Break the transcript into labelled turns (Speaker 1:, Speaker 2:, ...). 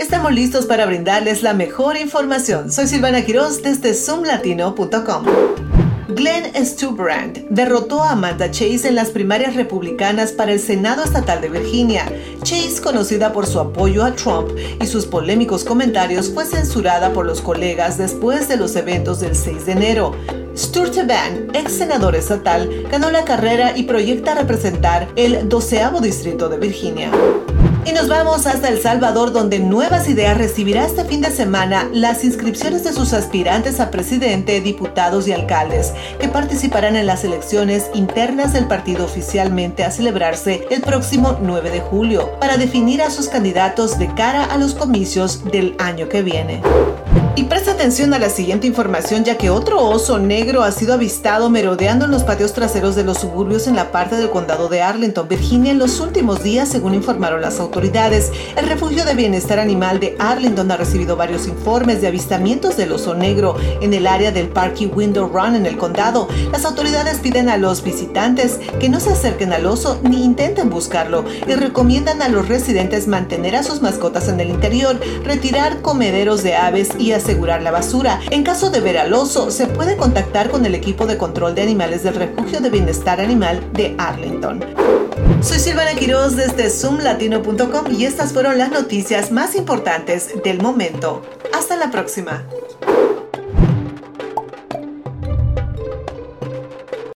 Speaker 1: Estamos listos para brindarles la mejor información. Soy Silvana Quiroz desde zoomlatino.com. Glenn Stubrand derrotó a Amanda Chase en las primarias republicanas para el Senado Estatal de Virginia. Chase, conocida por su apoyo a Trump y sus polémicos comentarios, fue censurada por los colegas después de los eventos del 6 de enero. Sturtevant, ex senador estatal, ganó la carrera y proyecta representar el doceavo distrito de Virginia. Y nos vamos hasta El Salvador, donde Nuevas Ideas recibirá este fin de semana las inscripciones de sus aspirantes a presidente, diputados y alcaldes, que participarán en las elecciones internas del partido oficialmente a celebrarse el próximo 9 de julio, para definir a sus candidatos de cara a los comicios del año que viene. Y presta atención a la siguiente información ya que otro oso negro ha sido avistado merodeando en los patios traseros de los suburbios en la parte del condado de Arlington, Virginia en los últimos días según informaron las autoridades. El refugio de bienestar animal de Arlington ha recibido varios informes de avistamientos del oso negro en el área del Parque Window Run en el condado. Las autoridades piden a los visitantes que no se acerquen al oso ni intenten buscarlo y recomiendan a los residentes mantener a sus mascotas en el interior, retirar comederos de aves y asegurar la basura. En caso de ver al oso, se puede contactar con el equipo de control de animales del Refugio de Bienestar Animal de Arlington. Soy Silvana Quiroz desde zoomlatino.com y estas fueron las noticias más importantes del momento. Hasta la próxima.